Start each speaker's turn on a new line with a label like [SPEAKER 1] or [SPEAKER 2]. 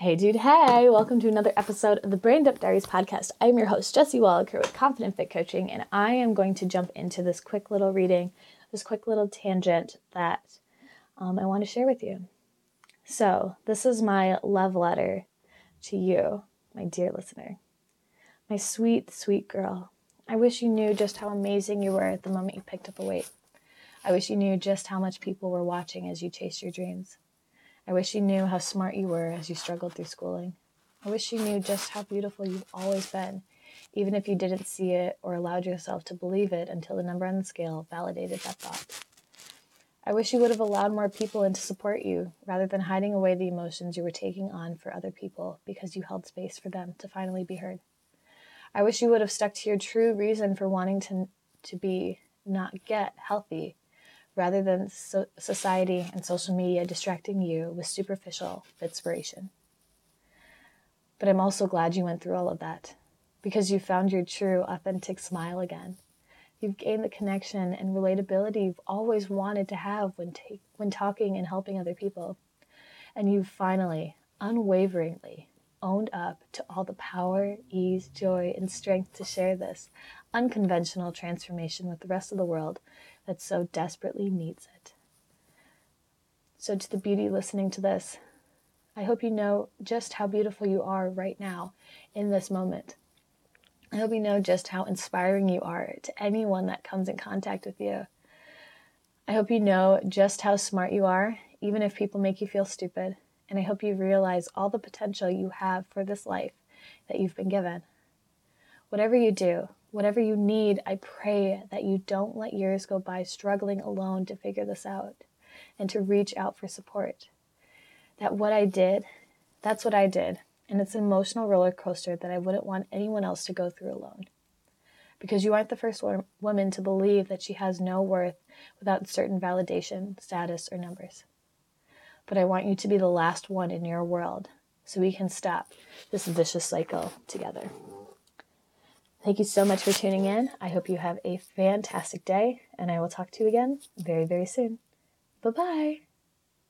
[SPEAKER 1] Hey, dude, hey, welcome to another episode of the Brain Dump Diaries podcast. I'm your host, Jesse Wallaker with Confident Fit Coaching, and I am going to jump into this quick little reading, this quick little tangent that um, I want to share with you. So, this is my love letter to you, my dear listener. My sweet, sweet girl. I wish you knew just how amazing you were at the moment you picked up a weight. I wish you knew just how much people were watching as you chased your dreams. I wish you knew how smart you were as you struggled through schooling. I wish you knew just how beautiful you've always been, even if you didn't see it or allowed yourself to believe it until the number on the scale validated that thought. I wish you would have allowed more people in to support you rather than hiding away the emotions you were taking on for other people because you held space for them to finally be heard. I wish you would have stuck to your true reason for wanting to, to be, not get, healthy rather than so- society and social media distracting you with superficial inspiration. But I'm also glad you went through all of that because you found your true, authentic smile again. You've gained the connection and relatability you've always wanted to have when, ta- when talking and helping other people. And you've finally, unwaveringly, owned up to all the power, ease, joy, and strength to share this unconventional transformation with the rest of the world that so desperately needs it. So, to the beauty listening to this, I hope you know just how beautiful you are right now in this moment. I hope you know just how inspiring you are to anyone that comes in contact with you. I hope you know just how smart you are, even if people make you feel stupid. And I hope you realize all the potential you have for this life that you've been given. Whatever you do, Whatever you need, I pray that you don't let years go by struggling alone to figure this out and to reach out for support. That what I did, that's what I did. And it's an emotional roller coaster that I wouldn't want anyone else to go through alone. Because you aren't the first woman to believe that she has no worth without certain validation, status, or numbers. But I want you to be the last one in your world so we can stop this vicious cycle together. Thank you so much for tuning in. I hope you have a fantastic day, and I will talk to you again very, very soon. Bye bye.